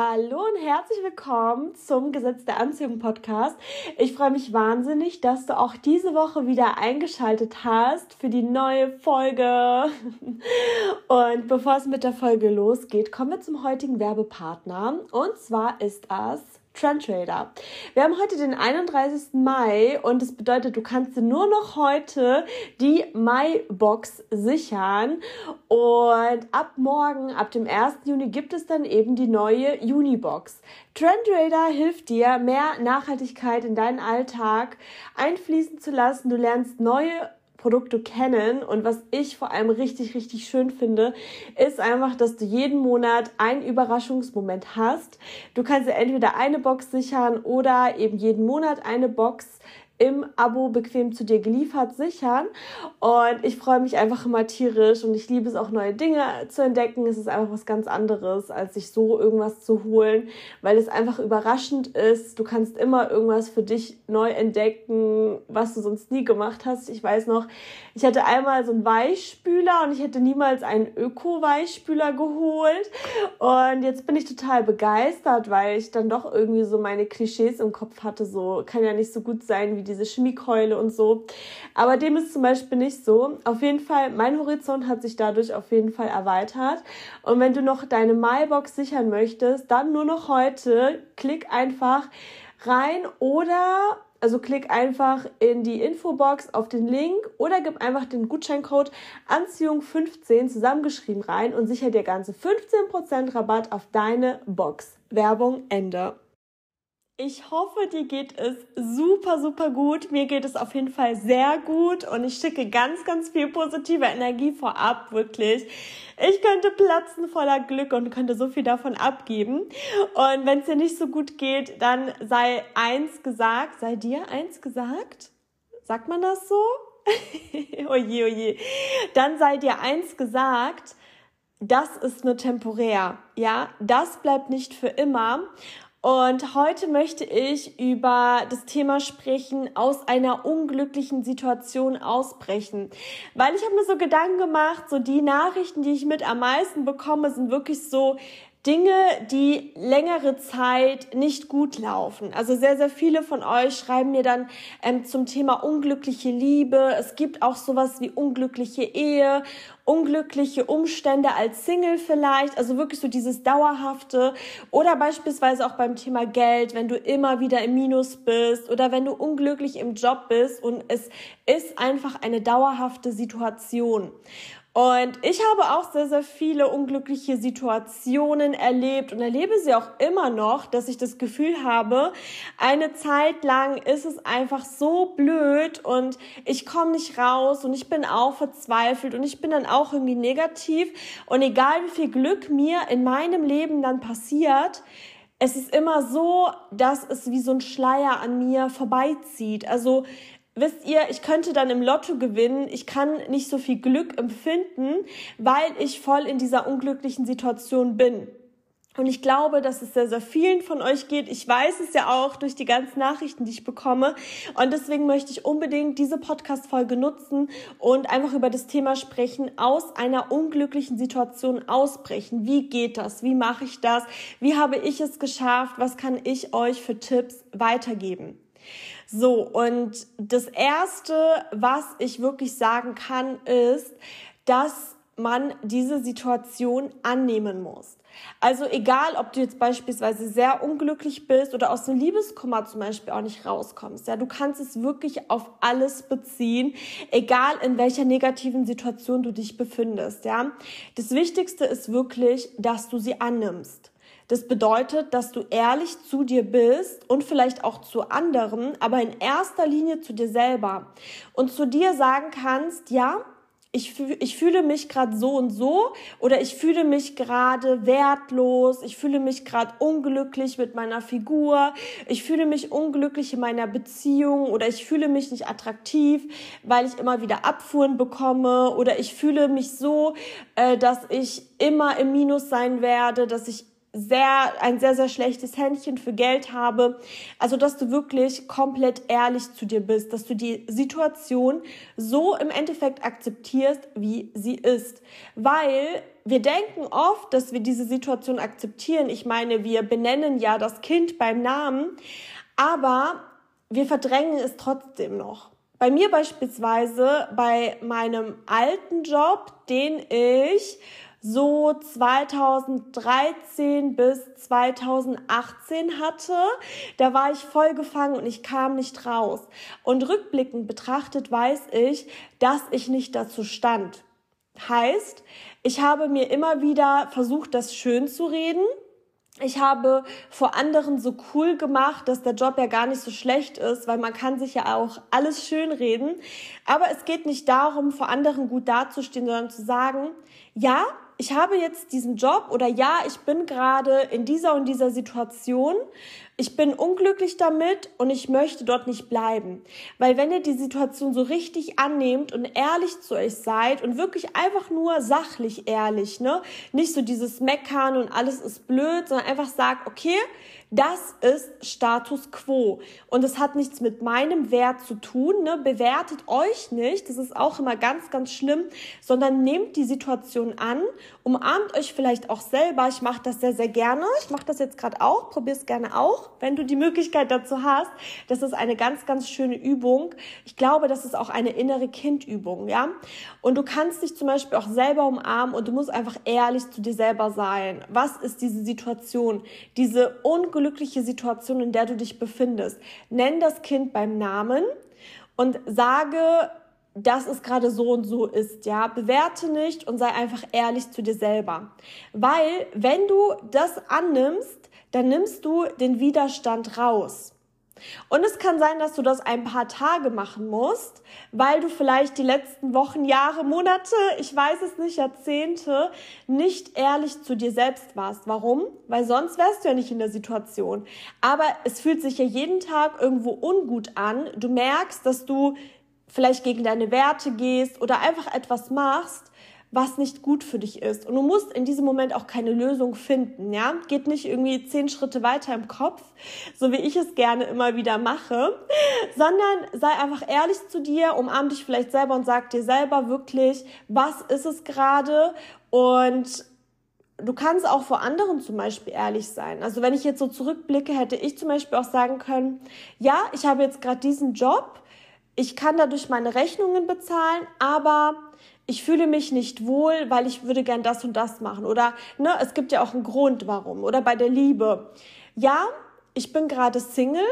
Hallo und herzlich willkommen zum Gesetz der Anziehung Podcast. Ich freue mich wahnsinnig, dass du auch diese Woche wieder eingeschaltet hast für die neue Folge. Und bevor es mit der Folge losgeht, kommen wir zum heutigen Werbepartner. Und zwar ist das Trendtrader. Wir haben heute den 31. Mai und das bedeutet, du kannst nur noch heute die Mai-Box sichern. Und ab morgen, ab dem 1. Juni, gibt es dann eben die neue Juni-Box. Trendtrader hilft dir, mehr Nachhaltigkeit in deinen Alltag einfließen zu lassen. Du lernst neue Produkte kennen. Und was ich vor allem richtig, richtig schön finde, ist einfach, dass du jeden Monat einen Überraschungsmoment hast. Du kannst dir entweder eine Box sichern oder eben jeden Monat eine Box im Abo bequem zu dir geliefert sichern. Und ich freue mich einfach immer tierisch und ich liebe es auch neue Dinge zu entdecken. Es ist einfach was ganz anderes, als sich so irgendwas zu holen, weil es einfach überraschend ist. Du kannst immer irgendwas für dich neu entdecken, was du sonst nie gemacht hast. Ich weiß noch, ich hatte einmal so einen Weichspüler und ich hätte niemals einen Öko-Weichspüler geholt. Und jetzt bin ich total begeistert, weil ich dann doch irgendwie so meine Klischees im Kopf hatte. So kann ja nicht so gut sein wie diese Chemiekeule und so. Aber dem ist zum Beispiel nicht so. Auf jeden Fall, mein Horizont hat sich dadurch auf jeden Fall erweitert. Und wenn du noch deine MyBox sichern möchtest, dann nur noch heute, klick einfach rein oder also klick einfach in die Infobox auf den Link oder gib einfach den Gutscheincode Anziehung15 zusammengeschrieben rein und sicher dir ganze 15% Rabatt auf deine Box. Werbung Ende. Ich hoffe, dir geht es super, super gut. Mir geht es auf jeden Fall sehr gut und ich schicke ganz, ganz viel positive Energie vorab, wirklich. Ich könnte platzen voller Glück und könnte so viel davon abgeben. Und wenn es dir nicht so gut geht, dann sei eins gesagt, sei dir eins gesagt? Sagt man das so? oje, oje. Dann sei dir eins gesagt, das ist nur temporär, ja, das bleibt nicht für immer. Und heute möchte ich über das Thema sprechen, aus einer unglücklichen Situation ausbrechen. Weil ich habe mir so Gedanken gemacht, so die Nachrichten, die ich mit am meisten bekomme, sind wirklich so Dinge, die längere Zeit nicht gut laufen. Also sehr, sehr viele von euch schreiben mir dann ähm, zum Thema unglückliche Liebe. Es gibt auch sowas wie unglückliche Ehe, unglückliche Umstände als Single vielleicht. Also wirklich so dieses dauerhafte. Oder beispielsweise auch beim Thema Geld, wenn du immer wieder im Minus bist oder wenn du unglücklich im Job bist und es ist einfach eine dauerhafte Situation. Und ich habe auch sehr, sehr viele unglückliche Situationen erlebt und erlebe sie auch immer noch, dass ich das Gefühl habe, eine Zeit lang ist es einfach so blöd und ich komme nicht raus und ich bin auch verzweifelt und ich bin dann auch irgendwie negativ. Und egal wie viel Glück mir in meinem Leben dann passiert, es ist immer so, dass es wie so ein Schleier an mir vorbeizieht. Also wisst ihr, ich könnte dann im Lotto gewinnen, ich kann nicht so viel Glück empfinden, weil ich voll in dieser unglücklichen Situation bin. Und ich glaube, dass es sehr, sehr vielen von euch geht. Ich weiß es ja auch durch die ganzen Nachrichten, die ich bekomme. Und deswegen möchte ich unbedingt diese Podcast-Folge nutzen und einfach über das Thema sprechen, aus einer unglücklichen Situation ausbrechen. Wie geht das? Wie mache ich das? Wie habe ich es geschafft? Was kann ich euch für Tipps weitergeben? So, und das Erste, was ich wirklich sagen kann, ist, dass man diese Situation annehmen muss. Also egal, ob du jetzt beispielsweise sehr unglücklich bist oder aus dem Liebeskummer zum Beispiel auch nicht rauskommst, ja, du kannst es wirklich auf alles beziehen, egal in welcher negativen Situation du dich befindest, ja. Das Wichtigste ist wirklich, dass du sie annimmst. Das bedeutet, dass du ehrlich zu dir bist und vielleicht auch zu anderen, aber in erster Linie zu dir selber. Und zu dir sagen kannst, ja, ich, fühl, ich fühle mich gerade so und so oder ich fühle mich gerade wertlos, ich fühle mich gerade unglücklich mit meiner Figur, ich fühle mich unglücklich in meiner Beziehung oder ich fühle mich nicht attraktiv, weil ich immer wieder Abfuhren bekomme oder ich fühle mich so, äh, dass ich immer im Minus sein werde, dass ich sehr, ein sehr, sehr schlechtes Händchen für Geld habe. Also, dass du wirklich komplett ehrlich zu dir bist, dass du die Situation so im Endeffekt akzeptierst, wie sie ist. Weil wir denken oft, dass wir diese Situation akzeptieren. Ich meine, wir benennen ja das Kind beim Namen, aber wir verdrängen es trotzdem noch. Bei mir beispielsweise bei meinem alten Job, den ich so 2013 bis 2018 hatte, da war ich voll gefangen und ich kam nicht raus. Und rückblickend betrachtet weiß ich, dass ich nicht dazu stand. Heißt, ich habe mir immer wieder versucht, das schön zu reden ich habe vor anderen so cool gemacht, dass der Job ja gar nicht so schlecht ist, weil man kann sich ja auch alles schön reden. Aber es geht nicht darum, vor anderen gut dazustehen, sondern zu sagen, ja, ich habe jetzt diesen Job oder ja, ich bin gerade in dieser und dieser Situation. Ich bin unglücklich damit und ich möchte dort nicht bleiben. Weil wenn ihr die Situation so richtig annehmt und ehrlich zu euch seid und wirklich einfach nur sachlich ehrlich, ne? Nicht so dieses Meckern und alles ist blöd, sondern einfach sagt, okay, das ist Status quo. Und es hat nichts mit meinem Wert zu tun. Ne? Bewertet euch nicht, das ist auch immer ganz, ganz schlimm, sondern nehmt die Situation an, umarmt euch vielleicht auch selber. Ich mache das sehr, sehr gerne. Ich mache das jetzt gerade auch, probier es gerne auch, wenn du die Möglichkeit dazu hast. Das ist eine ganz, ganz schöne Übung. Ich glaube, das ist auch eine innere Kindübung, ja. Und du kannst dich zum Beispiel auch selber umarmen und du musst einfach ehrlich zu dir selber sein. Was ist diese Situation? Diese unglückliche Situation, in der du dich befindest. Nenn das Kind beim Namen und sage, dass es gerade so und so ist, ja. Bewerte nicht und sei einfach ehrlich zu dir selber. Weil, wenn du das annimmst, dann nimmst du den Widerstand raus. Und es kann sein, dass du das ein paar Tage machen musst, weil du vielleicht die letzten Wochen, Jahre, Monate, ich weiß es nicht, Jahrzehnte nicht ehrlich zu dir selbst warst. Warum? Weil sonst wärst du ja nicht in der Situation. Aber es fühlt sich ja jeden Tag irgendwo ungut an. Du merkst, dass du vielleicht gegen deine Werte gehst oder einfach etwas machst, was nicht gut für dich ist. Und du musst in diesem Moment auch keine Lösung finden, ja? Geht nicht irgendwie zehn Schritte weiter im Kopf, so wie ich es gerne immer wieder mache, sondern sei einfach ehrlich zu dir, umarm dich vielleicht selber und sag dir selber wirklich, was ist es gerade und du kannst auch vor anderen zum Beispiel ehrlich sein. Also wenn ich jetzt so zurückblicke, hätte ich zum Beispiel auch sagen können, ja, ich habe jetzt gerade diesen Job, ich kann dadurch meine Rechnungen bezahlen, aber ich fühle mich nicht wohl, weil ich würde gern das und das machen. Oder ne, es gibt ja auch einen Grund, warum. Oder bei der Liebe. Ja, ich bin gerade Single.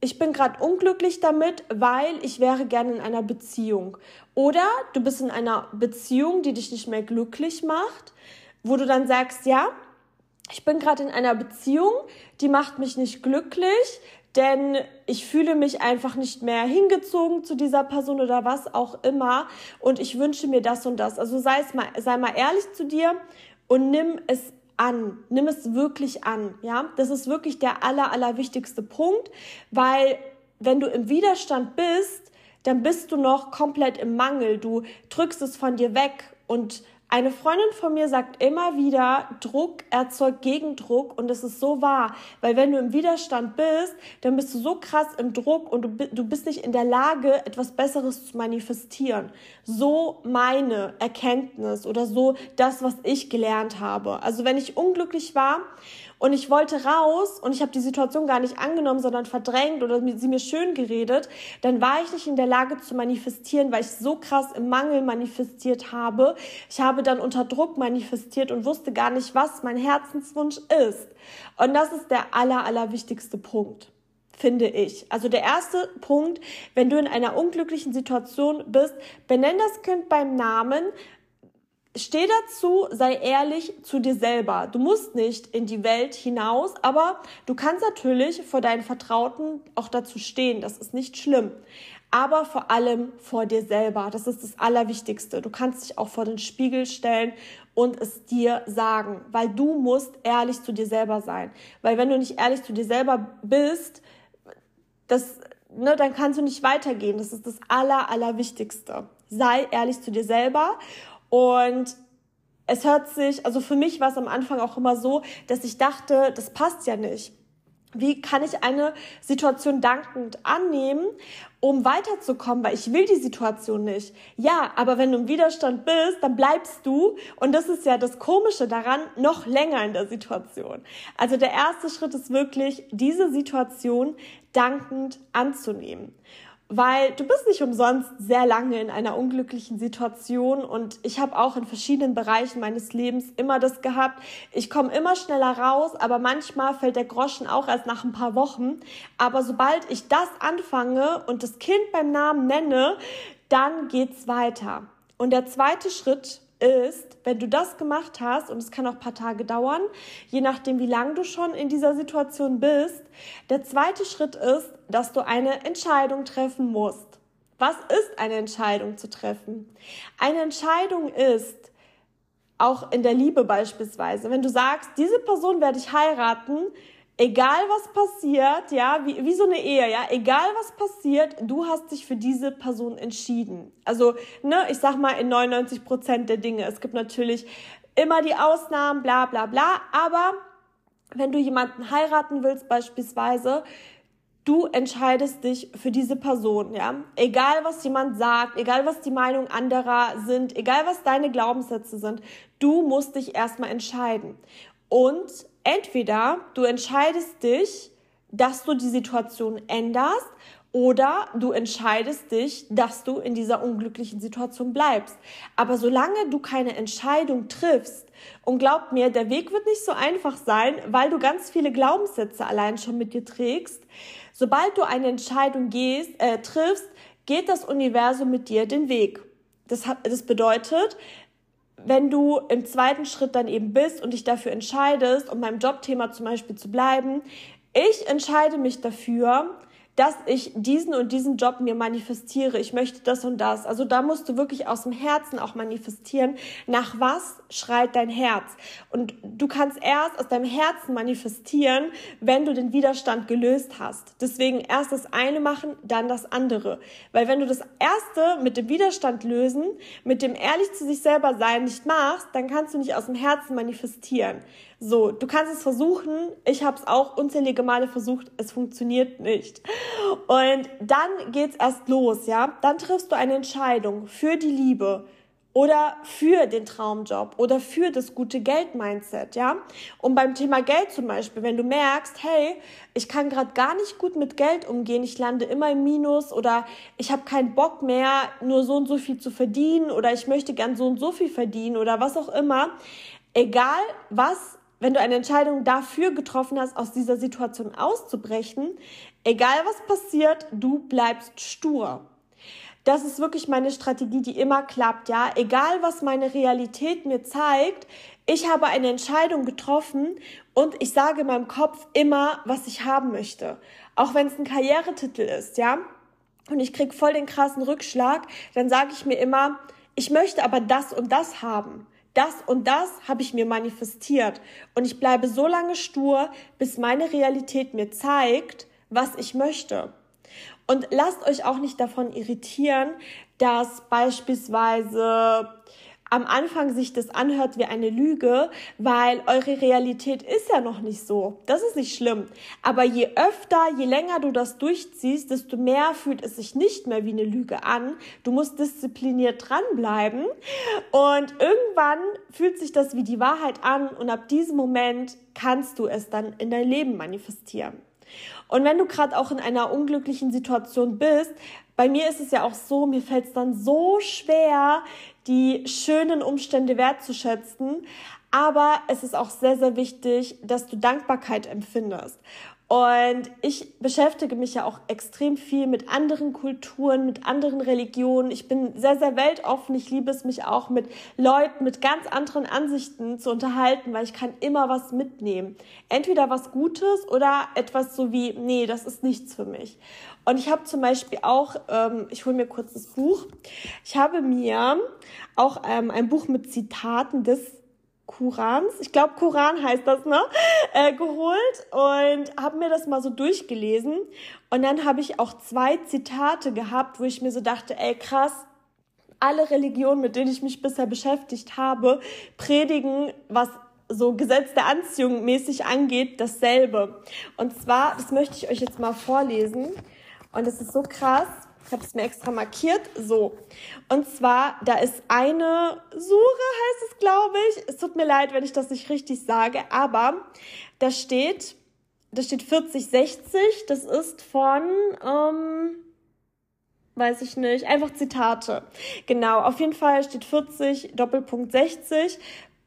Ich bin gerade unglücklich damit, weil ich wäre gerne in einer Beziehung. Oder du bist in einer Beziehung, die dich nicht mehr glücklich macht, wo du dann sagst, ja, ich bin gerade in einer Beziehung, die macht mich nicht glücklich, denn ich fühle mich einfach nicht mehr hingezogen zu dieser Person oder was auch immer und ich wünsche mir das und das. Also sei es mal, sei mal ehrlich zu dir und nimm es an, nimm es wirklich an, ja? Das ist wirklich der aller, aller wichtigste Punkt, weil wenn du im Widerstand bist, dann bist du noch komplett im Mangel. Du drückst es von dir weg und eine Freundin von mir sagt immer wieder, Druck erzeugt Gegendruck und es ist so wahr, weil wenn du im Widerstand bist, dann bist du so krass im Druck und du, du bist nicht in der Lage, etwas Besseres zu manifestieren. So meine Erkenntnis oder so das, was ich gelernt habe. Also wenn ich unglücklich war und ich wollte raus und ich habe die Situation gar nicht angenommen, sondern verdrängt oder sie mir schön geredet, dann war ich nicht in der Lage zu manifestieren, weil ich so krass im Mangel manifestiert habe. Ich habe dann unter Druck manifestiert und wusste gar nicht, was mein Herzenswunsch ist. Und das ist der aller, aller wichtigste Punkt finde ich. Also der erste Punkt, wenn du in einer unglücklichen Situation bist, benenn das Kind beim Namen, Steh dazu, sei ehrlich zu dir selber. Du musst nicht in die Welt hinaus, aber du kannst natürlich vor deinen Vertrauten auch dazu stehen. Das ist nicht schlimm. Aber vor allem vor dir selber. Das ist das Allerwichtigste. Du kannst dich auch vor den Spiegel stellen und es dir sagen, weil du musst ehrlich zu dir selber sein. Weil wenn du nicht ehrlich zu dir selber bist, das, ne, dann kannst du nicht weitergehen. Das ist das Aller, Allerwichtigste. Sei ehrlich zu dir selber und es hört sich, also für mich war es am Anfang auch immer so, dass ich dachte, das passt ja nicht. Wie kann ich eine Situation dankend annehmen, um weiterzukommen, weil ich will die Situation nicht. Ja, aber wenn du im Widerstand bist, dann bleibst du, und das ist ja das Komische daran, noch länger in der Situation. Also der erste Schritt ist wirklich, diese Situation dankend anzunehmen weil du bist nicht umsonst sehr lange in einer unglücklichen Situation und ich habe auch in verschiedenen Bereichen meines Lebens immer das gehabt. Ich komme immer schneller raus, aber manchmal fällt der Groschen auch erst nach ein paar Wochen. Aber sobald ich das anfange und das Kind beim Namen nenne, dann geht's weiter. Und der zweite Schritt ist, wenn du das gemacht hast, und es kann auch ein paar Tage dauern, je nachdem, wie lange du schon in dieser Situation bist, der zweite Schritt ist, dass du eine Entscheidung treffen musst. Was ist eine Entscheidung zu treffen? Eine Entscheidung ist, auch in der Liebe beispielsweise, wenn du sagst, diese Person werde ich heiraten, egal was passiert, ja, wie, wie so eine Ehe, ja, egal was passiert, du hast dich für diese Person entschieden. Also, ne, ich sag mal in 99 Prozent der Dinge. Es gibt natürlich immer die Ausnahmen, bla, bla, bla, aber wenn du jemanden heiraten willst beispielsweise, du entscheidest dich für diese Person, ja. Egal was jemand sagt, egal was die Meinung anderer sind, egal was deine Glaubenssätze sind, du musst dich erstmal entscheiden. Und entweder du entscheidest dich, dass du die Situation änderst oder du entscheidest dich, dass du in dieser unglücklichen Situation bleibst. Aber solange du keine Entscheidung triffst, und glaub mir, der Weg wird nicht so einfach sein, weil du ganz viele Glaubenssätze allein schon mit dir trägst. Sobald du eine Entscheidung gehst, äh, triffst, geht das Universum mit dir den Weg. Das, hat, das bedeutet, wenn du im zweiten Schritt dann eben bist und dich dafür entscheidest, um beim Jobthema zum Beispiel zu bleiben, ich entscheide mich dafür, dass ich diesen und diesen Job mir manifestiere. Ich möchte das und das. Also da musst du wirklich aus dem Herzen auch manifestieren. Nach was schreit dein Herz? Und du kannst erst aus deinem Herzen manifestieren, wenn du den Widerstand gelöst hast. Deswegen erst das eine machen, dann das andere. Weil wenn du das erste mit dem Widerstand lösen, mit dem ehrlich zu sich selber sein nicht machst, dann kannst du nicht aus dem Herzen manifestieren. So, du kannst es versuchen. Ich habe es auch unzählige Male versucht. Es funktioniert nicht. Und dann geht's erst los, ja. Dann triffst du eine Entscheidung für die Liebe oder für den Traumjob oder für das gute Geld-Mindset, ja. Und beim Thema Geld zum Beispiel, wenn du merkst, hey, ich kann gerade gar nicht gut mit Geld umgehen, ich lande immer im Minus oder ich habe keinen Bock mehr, nur so und so viel zu verdienen oder ich möchte gern so und so viel verdienen oder was auch immer, egal was wenn du eine Entscheidung dafür getroffen hast, aus dieser Situation auszubrechen, egal was passiert, du bleibst stur. Das ist wirklich meine Strategie, die immer klappt, ja. Egal was meine Realität mir zeigt, ich habe eine Entscheidung getroffen und ich sage in meinem Kopf immer, was ich haben möchte. Auch wenn es ein Karrieretitel ist, ja. Und ich krieg voll den krassen Rückschlag, dann sage ich mir immer, ich möchte aber das und das haben das und das habe ich mir manifestiert. Und ich bleibe so lange stur, bis meine Realität mir zeigt, was ich möchte. Und lasst euch auch nicht davon irritieren, dass beispielsweise am Anfang sich das anhört wie eine Lüge, weil eure Realität ist ja noch nicht so. Das ist nicht schlimm. Aber je öfter, je länger du das durchziehst, desto mehr fühlt es sich nicht mehr wie eine Lüge an. Du musst diszipliniert dranbleiben und irgendwann fühlt sich das wie die Wahrheit an und ab diesem Moment kannst du es dann in dein Leben manifestieren. Und wenn du gerade auch in einer unglücklichen Situation bist, bei mir ist es ja auch so, mir fällt es dann so schwer, die schönen Umstände wertzuschätzen. Aber es ist auch sehr, sehr wichtig, dass du Dankbarkeit empfindest. Und ich beschäftige mich ja auch extrem viel mit anderen Kulturen, mit anderen Religionen. Ich bin sehr, sehr weltoffen. Ich liebe es, mich auch mit Leuten mit ganz anderen Ansichten zu unterhalten, weil ich kann immer was mitnehmen. Entweder was Gutes oder etwas so wie, nee, das ist nichts für mich. Und ich habe zum Beispiel auch, ähm, ich hole mir kurz das Buch, ich habe mir auch ähm, ein Buch mit Zitaten des Kurans, ich glaube Koran heißt das, ne, äh, geholt und habe mir das mal so durchgelesen. Und dann habe ich auch zwei Zitate gehabt, wo ich mir so dachte, ey krass, alle Religionen, mit denen ich mich bisher beschäftigt habe, predigen, was so Gesetz der Anziehung mäßig angeht, dasselbe. Und zwar, das möchte ich euch jetzt mal vorlesen. Und es ist so krass. Ich habe es mir extra markiert. So. Und zwar, da ist eine Sure, heißt es, glaube ich. Es tut mir leid, wenn ich das nicht richtig sage, aber da steht, da steht 4060. Das ist von, ähm, weiß ich nicht, einfach Zitate. Genau, auf jeden Fall steht 40 Doppelpunkt 60.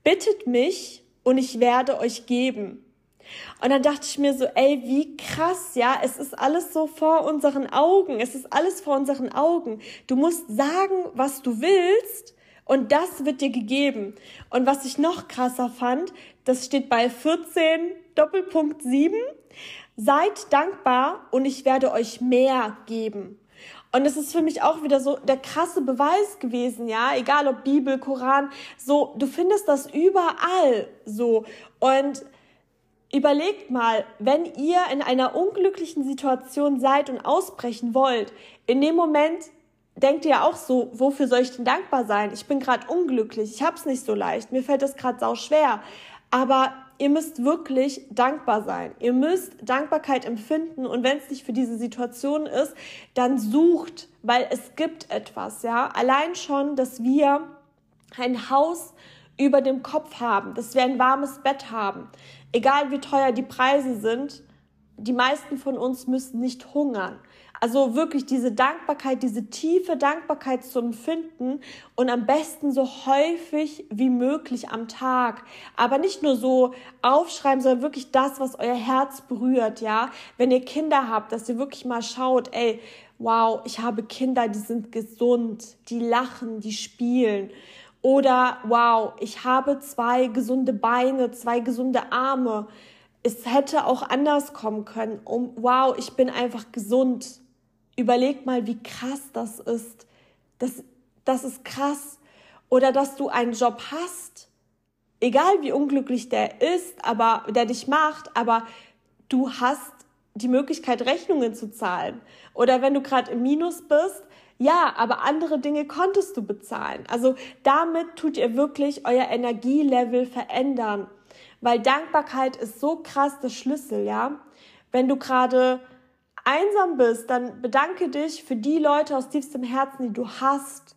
Bittet mich und ich werde euch geben. Und dann dachte ich mir so, ey, wie krass, ja, es ist alles so vor unseren Augen, es ist alles vor unseren Augen. Du musst sagen, was du willst und das wird dir gegeben. Und was ich noch krasser fand, das steht bei 14 Doppelpunkt 7, seid dankbar und ich werde euch mehr geben. Und es ist für mich auch wieder so der krasse Beweis gewesen, ja, egal ob Bibel, Koran, so, du findest das überall so. Und überlegt mal, wenn ihr in einer unglücklichen Situation seid und ausbrechen wollt, in dem Moment denkt ihr auch so, wofür soll ich denn dankbar sein? Ich bin gerade unglücklich, ich hab's nicht so leicht, mir fällt es gerade sau schwer. Aber ihr müsst wirklich dankbar sein. Ihr müsst Dankbarkeit empfinden und wenn es nicht für diese Situation ist, dann sucht, weil es gibt etwas, ja. Allein schon, dass wir ein Haus über dem Kopf haben, dass wir ein warmes Bett haben. Egal wie teuer die Preise sind, die meisten von uns müssen nicht hungern. Also wirklich diese Dankbarkeit, diese tiefe Dankbarkeit zu empfinden und am besten so häufig wie möglich am Tag. Aber nicht nur so aufschreiben, sondern wirklich das, was euer Herz berührt, ja. Wenn ihr Kinder habt, dass ihr wirklich mal schaut, ey, wow, ich habe Kinder, die sind gesund, die lachen, die spielen. Oder wow, ich habe zwei gesunde Beine, zwei gesunde Arme. Es hätte auch anders kommen können. Um, wow, ich bin einfach gesund. Überleg mal, wie krass das ist. Das, das ist krass. Oder dass du einen Job hast, egal wie unglücklich der ist, aber der dich macht, aber du hast die Möglichkeit, Rechnungen zu zahlen. Oder wenn du gerade im Minus bist, ja, aber andere Dinge konntest du bezahlen. Also damit tut ihr wirklich euer Energielevel verändern. Weil Dankbarkeit ist so krass der Schlüssel, ja. Wenn du gerade einsam bist, dann bedanke dich für die Leute aus tiefstem Herzen, die du hast.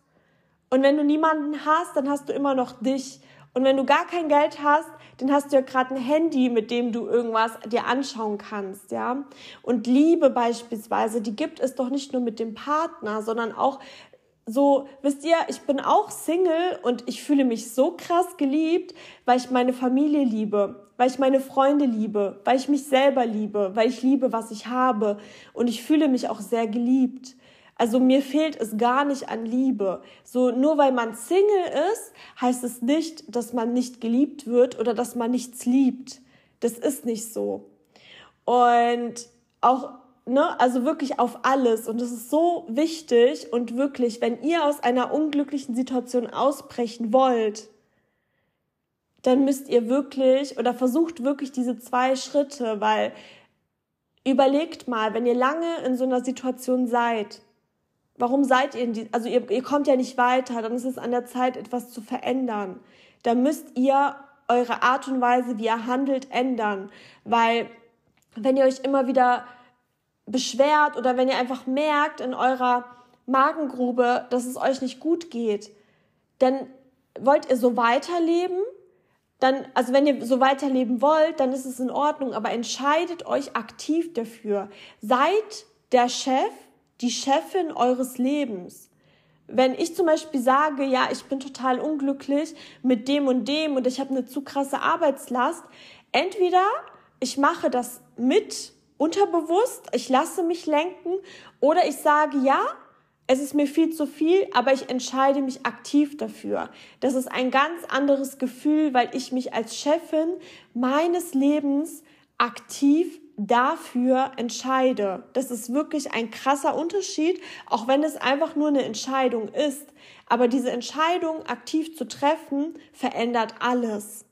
Und wenn du niemanden hast, dann hast du immer noch dich. Und wenn du gar kein Geld hast, dann hast du ja gerade ein Handy, mit dem du irgendwas dir anschauen kannst, ja. Und Liebe beispielsweise, die gibt es doch nicht nur mit dem Partner, sondern auch so, wisst ihr, ich bin auch Single und ich fühle mich so krass geliebt, weil ich meine Familie liebe, weil ich meine Freunde liebe, weil ich mich selber liebe, weil ich liebe, was ich habe und ich fühle mich auch sehr geliebt. Also mir fehlt es gar nicht an Liebe. So nur weil man Single ist, heißt es nicht, dass man nicht geliebt wird oder dass man nichts liebt. Das ist nicht so. Und auch ne, also wirklich auf alles. Und das ist so wichtig und wirklich, wenn ihr aus einer unglücklichen Situation ausbrechen wollt, dann müsst ihr wirklich oder versucht wirklich diese zwei Schritte, weil überlegt mal, wenn ihr lange in so einer Situation seid, warum seid ihr in die, also ihr, ihr kommt ja nicht weiter, dann ist es an der Zeit, etwas zu verändern. Da müsst ihr eure Art und Weise, wie ihr handelt, ändern, weil wenn ihr euch immer wieder beschwert oder wenn ihr einfach merkt in eurer Magengrube, dass es euch nicht gut geht, dann wollt ihr so weiterleben, dann, also wenn ihr so weiterleben wollt, dann ist es in Ordnung, aber entscheidet euch aktiv dafür. Seid der Chef, die Chefin eures Lebens. Wenn ich zum Beispiel sage, ja, ich bin total unglücklich mit dem und dem und ich habe eine zu krasse Arbeitslast, entweder ich mache das mit unterbewusst, ich lasse mich lenken oder ich sage, ja, es ist mir viel zu viel, aber ich entscheide mich aktiv dafür. Das ist ein ganz anderes Gefühl, weil ich mich als Chefin meines Lebens aktiv dafür entscheide. Das ist wirklich ein krasser Unterschied, auch wenn es einfach nur eine Entscheidung ist. Aber diese Entscheidung aktiv zu treffen, verändert alles.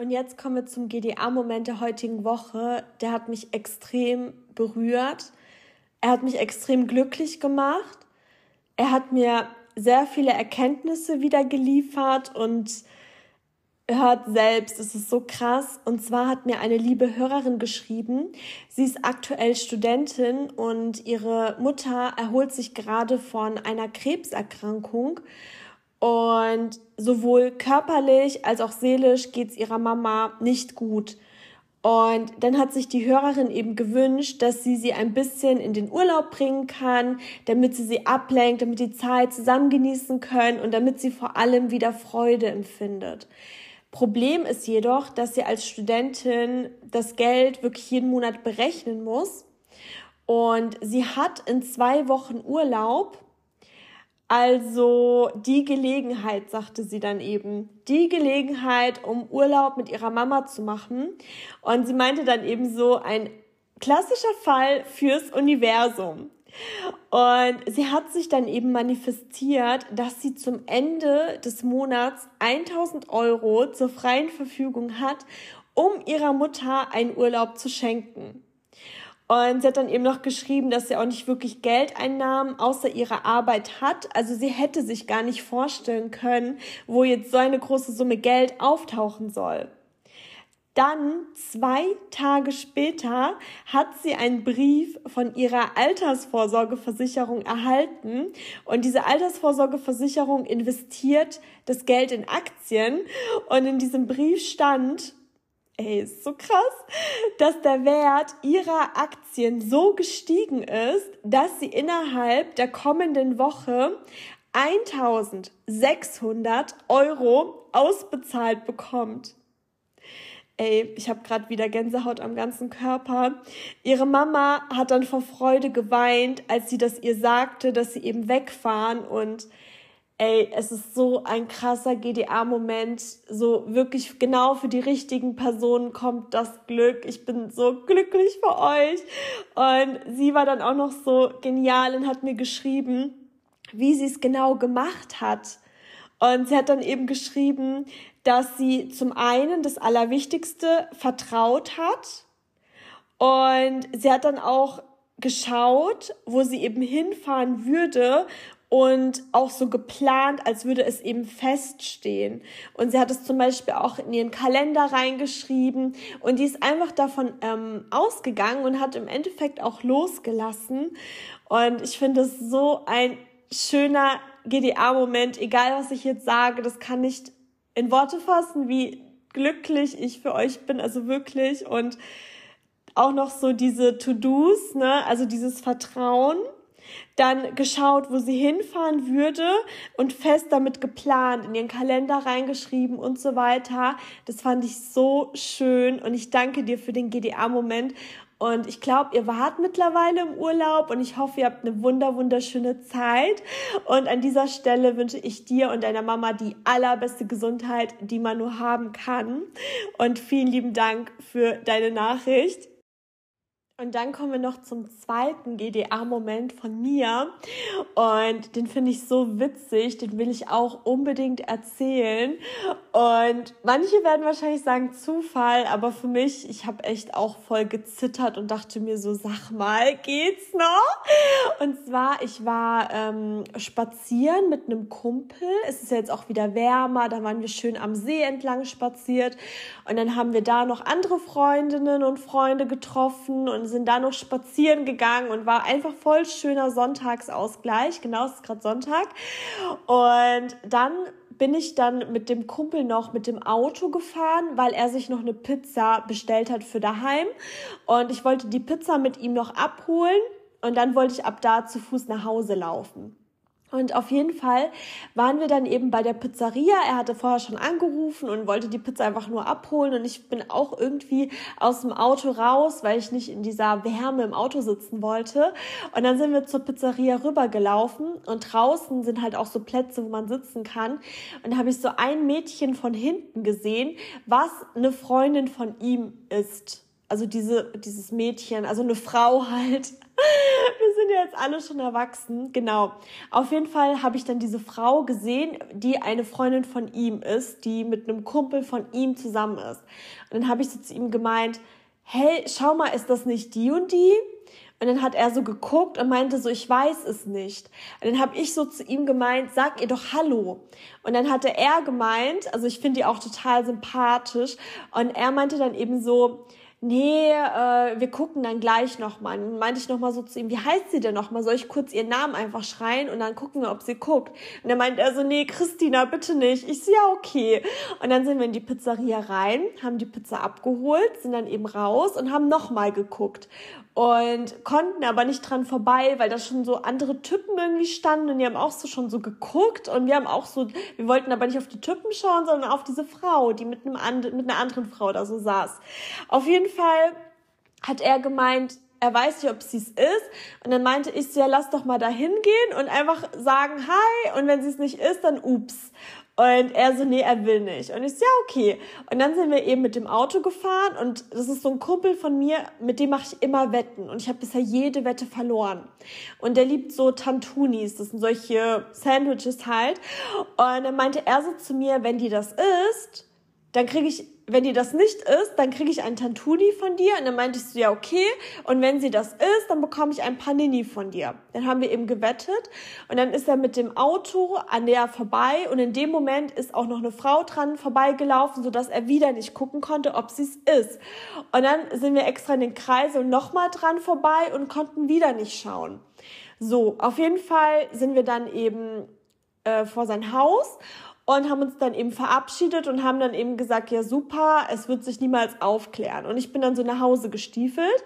Und jetzt kommen wir zum GDA-Moment der heutigen Woche. Der hat mich extrem berührt. Er hat mich extrem glücklich gemacht. Er hat mir sehr viele Erkenntnisse wieder geliefert und hört selbst, es ist so krass. Und zwar hat mir eine liebe Hörerin geschrieben, sie ist aktuell Studentin und ihre Mutter erholt sich gerade von einer Krebserkrankung. Und sowohl körperlich als auch seelisch geht es ihrer Mama nicht gut. Und dann hat sich die Hörerin eben gewünscht, dass sie sie ein bisschen in den Urlaub bringen kann, damit sie sie ablenkt, damit die Zeit zusammen genießen können und damit sie vor allem wieder Freude empfindet. Problem ist jedoch, dass sie als Studentin das Geld wirklich jeden Monat berechnen muss. Und sie hat in zwei Wochen Urlaub. Also die Gelegenheit, sagte sie dann eben, die Gelegenheit, um Urlaub mit ihrer Mama zu machen. Und sie meinte dann eben so ein klassischer Fall fürs Universum. Und sie hat sich dann eben manifestiert, dass sie zum Ende des Monats 1000 Euro zur freien Verfügung hat, um ihrer Mutter einen Urlaub zu schenken. Und sie hat dann eben noch geschrieben, dass sie auch nicht wirklich Geldeinnahmen außer ihrer Arbeit hat. Also sie hätte sich gar nicht vorstellen können, wo jetzt so eine große Summe Geld auftauchen soll. Dann zwei Tage später hat sie einen Brief von ihrer Altersvorsorgeversicherung erhalten und diese Altersvorsorgeversicherung investiert das Geld in Aktien und in diesem Brief stand, ey, ist so krass, dass der Wert ihrer Aktien so gestiegen ist, dass sie innerhalb der kommenden Woche 1600 Euro ausbezahlt bekommt. Ey, ich habe gerade wieder Gänsehaut am ganzen Körper. Ihre Mama hat dann vor Freude geweint, als sie das ihr sagte, dass sie eben wegfahren und ey, es ist so ein krasser GDA-Moment. So wirklich genau für die richtigen Personen kommt das Glück. Ich bin so glücklich für euch. Und sie war dann auch noch so genial und hat mir geschrieben, wie sie es genau gemacht hat. Und sie hat dann eben geschrieben, dass sie zum einen das Allerwichtigste vertraut hat und sie hat dann auch geschaut, wo sie eben hinfahren würde und auch so geplant, als würde es eben feststehen. Und sie hat es zum Beispiel auch in ihren Kalender reingeschrieben und die ist einfach davon ähm, ausgegangen und hat im Endeffekt auch losgelassen. Und ich finde es so ein schöner GDA-Moment, egal was ich jetzt sage, das kann nicht in Worte fassen, wie glücklich ich für euch bin, also wirklich. Und auch noch so diese To-Dos, ne, also dieses Vertrauen. Dann geschaut, wo sie hinfahren würde und fest damit geplant, in ihren Kalender reingeschrieben und so weiter. Das fand ich so schön und ich danke dir für den GDA-Moment und ich glaube, ihr wart mittlerweile im Urlaub und ich hoffe, ihr habt eine wunder, wunderschöne Zeit. Und an dieser Stelle wünsche ich dir und deiner Mama die allerbeste Gesundheit, die man nur haben kann. Und vielen lieben Dank für deine Nachricht. Und dann kommen wir noch zum zweiten GDA-Moment von mir. Und den finde ich so witzig, den will ich auch unbedingt erzählen. Und manche werden wahrscheinlich sagen Zufall, aber für mich, ich habe echt auch voll gezittert und dachte mir so, sag mal, geht's noch? Und zwar, ich war ähm, spazieren mit einem Kumpel. Es ist ja jetzt auch wieder wärmer, da waren wir schön am See entlang spaziert. Und dann haben wir da noch andere Freundinnen und Freunde getroffen und sind da noch spazieren gegangen und war einfach voll schöner Sonntagsausgleich. Genau, es ist gerade Sonntag. Und dann bin ich dann mit dem Kumpel noch mit dem Auto gefahren, weil er sich noch eine Pizza bestellt hat für daheim. Und ich wollte die Pizza mit ihm noch abholen. Und dann wollte ich ab da zu Fuß nach Hause laufen. Und auf jeden Fall waren wir dann eben bei der Pizzeria. Er hatte vorher schon angerufen und wollte die Pizza einfach nur abholen. Und ich bin auch irgendwie aus dem Auto raus, weil ich nicht in dieser Wärme im Auto sitzen wollte. Und dann sind wir zur Pizzeria rübergelaufen und draußen sind halt auch so Plätze, wo man sitzen kann. Und da habe ich so ein Mädchen von hinten gesehen, was eine Freundin von ihm ist also diese, dieses Mädchen, also eine Frau halt. Wir sind ja jetzt alle schon erwachsen. Genau. Auf jeden Fall habe ich dann diese Frau gesehen, die eine Freundin von ihm ist, die mit einem Kumpel von ihm zusammen ist. Und dann habe ich so zu ihm gemeint, hey, schau mal, ist das nicht die und die? Und dann hat er so geguckt und meinte so, ich weiß es nicht. Und dann habe ich so zu ihm gemeint, sag ihr doch Hallo. Und dann hatte er gemeint, also ich finde die auch total sympathisch. Und er meinte dann eben so, nee, äh, wir gucken dann gleich nochmal. Dann meinte ich nochmal so zu ihm, wie heißt sie denn nochmal? Soll ich kurz ihren Namen einfach schreien und dann gucken wir, ob sie guckt? Und dann meinte er so, nee, Christina, bitte nicht. Ich so, ja, okay. Und dann sind wir in die Pizzeria rein, haben die Pizza abgeholt, sind dann eben raus und haben nochmal geguckt und konnten aber nicht dran vorbei, weil da schon so andere Typen irgendwie standen und die haben auch so schon so geguckt und wir haben auch so, wir wollten aber nicht auf die Typen schauen, sondern auf diese Frau, die mit einem mit einer anderen Frau da so saß. Auf jeden Fall hat er gemeint, er weiß nicht, ob sie es ist. Und dann meinte ich ja, lass doch mal da hingehen und einfach sagen Hi. Und wenn sie es nicht ist, dann ups. Und er so, nee, er will nicht. Und ich so, ja, okay. Und dann sind wir eben mit dem Auto gefahren und das ist so ein Kumpel von mir, mit dem mache ich immer Wetten. Und ich habe bisher jede Wette verloren. Und der liebt so Tantunis, das sind solche Sandwiches halt. Und dann meinte er so zu mir, wenn die das isst, dann kriege ich wenn die das nicht ist, dann kriege ich ein Tantuni von dir. Und dann meinte ich so, ja, okay. Und wenn sie das ist, dann bekomme ich ein Panini von dir. Dann haben wir eben gewettet. Und dann ist er mit dem Auto an der vorbei. Und in dem Moment ist auch noch eine Frau dran vorbeigelaufen, sodass er wieder nicht gucken konnte, ob sie es ist. Und dann sind wir extra in den Kreis und nochmal dran vorbei und konnten wieder nicht schauen. So, auf jeden Fall sind wir dann eben äh, vor sein Haus und haben uns dann eben verabschiedet und haben dann eben gesagt, ja super, es wird sich niemals aufklären. Und ich bin dann so nach Hause gestiefelt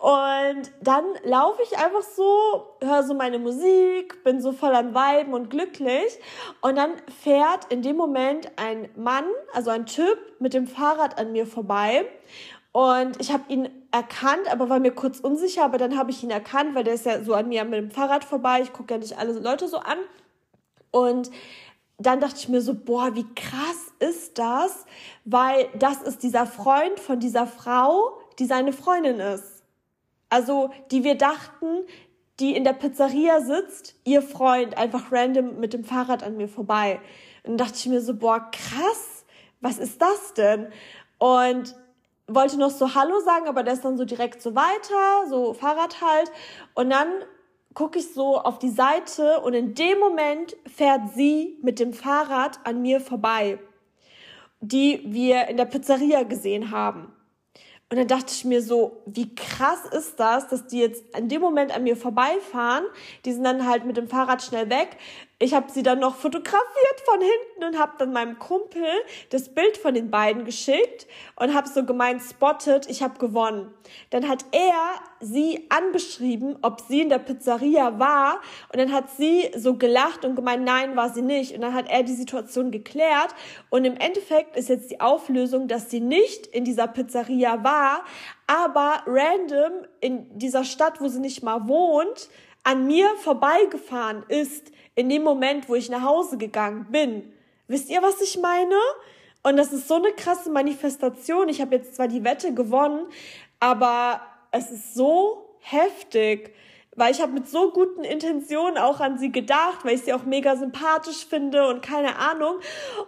und dann laufe ich einfach so, höre so meine Musik, bin so voll am Weiben und glücklich und dann fährt in dem Moment ein Mann, also ein Typ mit dem Fahrrad an mir vorbei und ich habe ihn erkannt, aber war mir kurz unsicher, aber dann habe ich ihn erkannt, weil der ist ja so an mir mit dem Fahrrad vorbei. Ich gucke ja nicht alle Leute so an. Und dann dachte ich mir so, boah, wie krass ist das? Weil das ist dieser Freund von dieser Frau, die seine Freundin ist. Also, die wir dachten, die in der Pizzeria sitzt, ihr Freund, einfach random mit dem Fahrrad an mir vorbei. Und dachte ich mir so, boah, krass, was ist das denn? Und wollte noch so Hallo sagen, aber der ist dann so direkt so weiter, so Fahrrad halt. Und dann gucke ich so auf die Seite und in dem Moment fährt sie mit dem Fahrrad an mir vorbei, die wir in der Pizzeria gesehen haben. Und dann dachte ich mir so, wie krass ist das, dass die jetzt in dem Moment an mir vorbeifahren. Die sind dann halt mit dem Fahrrad schnell weg. Ich habe sie dann noch fotografiert von hinten und habe dann meinem Kumpel das Bild von den beiden geschickt und habe so gemeint, spotted, ich habe gewonnen. Dann hat er sie angeschrieben, ob sie in der Pizzeria war und dann hat sie so gelacht und gemeint, nein, war sie nicht. Und dann hat er die Situation geklärt und im Endeffekt ist jetzt die Auflösung, dass sie nicht in dieser Pizzeria war, aber random in dieser Stadt, wo sie nicht mal wohnt, an mir vorbeigefahren ist in dem Moment, wo ich nach Hause gegangen bin. Wisst ihr, was ich meine? Und das ist so eine krasse Manifestation. Ich habe jetzt zwar die Wette gewonnen, aber es ist so heftig, weil ich habe mit so guten Intentionen auch an sie gedacht, weil ich sie auch mega sympathisch finde und keine Ahnung.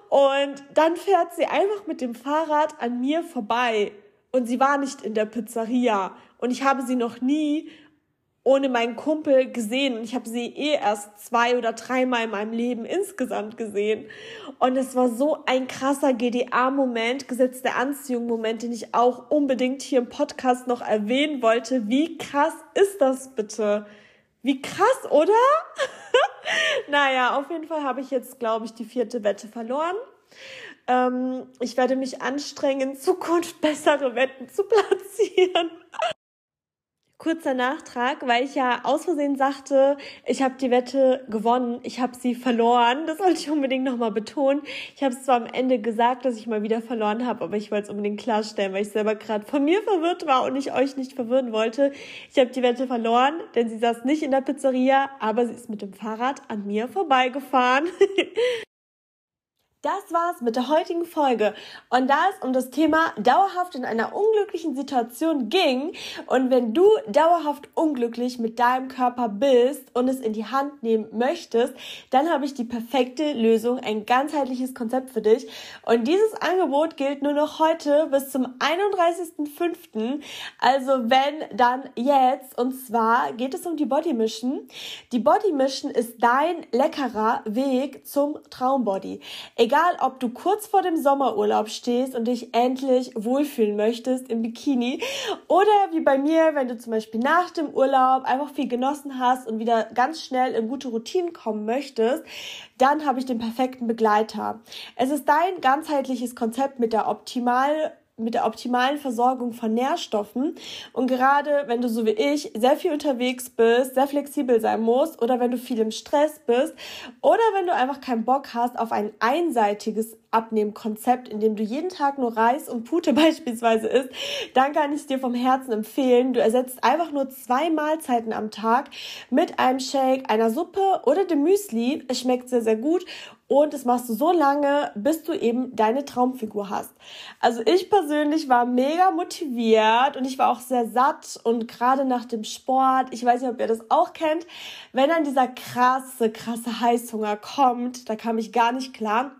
Und dann fährt sie einfach mit dem Fahrrad an mir vorbei. Und sie war nicht in der Pizzeria. Und ich habe sie noch nie ohne meinen Kumpel gesehen. Und ich habe sie eh erst zwei oder dreimal in meinem Leben insgesamt gesehen. Und es war so ein krasser GDA-Moment, Gesetz der Anziehung-Moment, den ich auch unbedingt hier im Podcast noch erwähnen wollte. Wie krass ist das bitte? Wie krass, oder? naja, auf jeden Fall habe ich jetzt, glaube ich, die vierte Wette verloren. Ähm, ich werde mich anstrengen, in Zukunft bessere Wetten zu platzieren. Kurzer Nachtrag, weil ich ja aus Versehen sagte, ich habe die Wette gewonnen, ich habe sie verloren. Das wollte ich unbedingt nochmal betonen. Ich habe es zwar am Ende gesagt, dass ich mal wieder verloren habe, aber ich wollte es unbedingt klarstellen, weil ich selber gerade von mir verwirrt war und ich euch nicht verwirren wollte. Ich habe die Wette verloren, denn sie saß nicht in der Pizzeria, aber sie ist mit dem Fahrrad an mir vorbeigefahren. das war's mit der heutigen Folge. Und da es um das Thema dauerhaft in einer unglücklichen Situation ging und wenn du dauerhaft unglücklich mit deinem Körper bist und es in die Hand nehmen möchtest, dann habe ich die perfekte Lösung, ein ganzheitliches Konzept für dich. Und dieses Angebot gilt nur noch heute bis zum 31.05. Also wenn, dann jetzt. Und zwar geht es um die Body Mission. Die Body Mission ist dein leckerer Weg zum Traumbody. Egal egal ob du kurz vor dem Sommerurlaub stehst und dich endlich wohlfühlen möchtest im Bikini oder wie bei mir, wenn du zum Beispiel nach dem Urlaub einfach viel genossen hast und wieder ganz schnell in gute Routinen kommen möchtest, dann habe ich den perfekten Begleiter. Es ist dein ganzheitliches Konzept mit der optimal mit der optimalen Versorgung von Nährstoffen. Und gerade wenn du so wie ich sehr viel unterwegs bist, sehr flexibel sein musst oder wenn du viel im Stress bist oder wenn du einfach keinen Bock hast auf ein einseitiges Abnehmkonzept, in dem du jeden Tag nur Reis und Pute beispielsweise isst, dann kann ich dir vom Herzen empfehlen. Du ersetzt einfach nur zwei Mahlzeiten am Tag mit einem Shake, einer Suppe oder dem Müsli. Es schmeckt sehr, sehr gut und das machst du so lange, bis du eben deine Traumfigur hast. Also ich persönlich war mega motiviert und ich war auch sehr satt und gerade nach dem Sport, ich weiß nicht, ob ihr das auch kennt, wenn dann dieser krasse, krasse Heißhunger kommt, da kam ich gar nicht klar.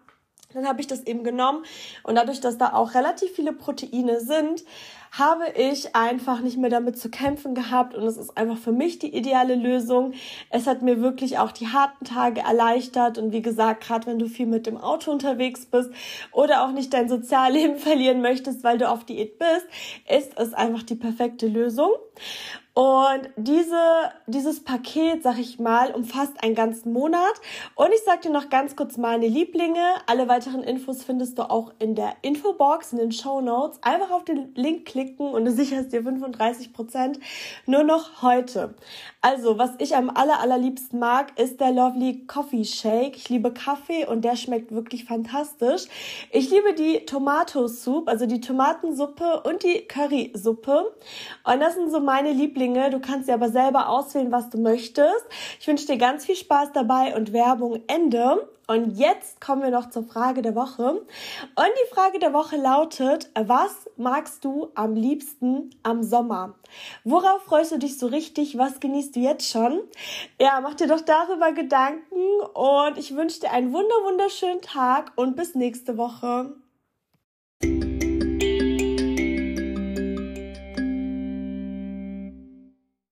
Dann habe ich das eben genommen und dadurch, dass da auch relativ viele Proteine sind, habe ich einfach nicht mehr damit zu kämpfen gehabt und es ist einfach für mich die ideale Lösung. Es hat mir wirklich auch die harten Tage erleichtert und wie gesagt, gerade wenn du viel mit dem Auto unterwegs bist oder auch nicht dein Sozialleben verlieren möchtest, weil du auf Diät bist, ist es einfach die perfekte Lösung. Und diese, dieses Paket, sag ich mal, umfasst einen ganzen Monat. Und ich sag dir noch ganz kurz meine Lieblinge. Alle weiteren Infos findest du auch in der Infobox, in den Show Notes. Einfach auf den Link klicken und du sicherst dir 35 Prozent nur noch heute. Also, was ich am aller, allerliebsten mag, ist der Lovely Coffee Shake. Ich liebe Kaffee und der schmeckt wirklich fantastisch. Ich liebe die Tomato Soup, also die Tomatensuppe und die Currysuppe. Und das sind so meine Lieblinge. Du kannst dir aber selber auswählen, was du möchtest. Ich wünsche dir ganz viel Spaß dabei und Werbung Ende. Und jetzt kommen wir noch zur Frage der Woche. Und die Frage der Woche lautet, was magst du am liebsten am Sommer? Worauf freust du dich so richtig? Was genießt du jetzt schon? Ja, mach dir doch darüber Gedanken und ich wünsche dir einen wunder wunderschönen Tag und bis nächste Woche.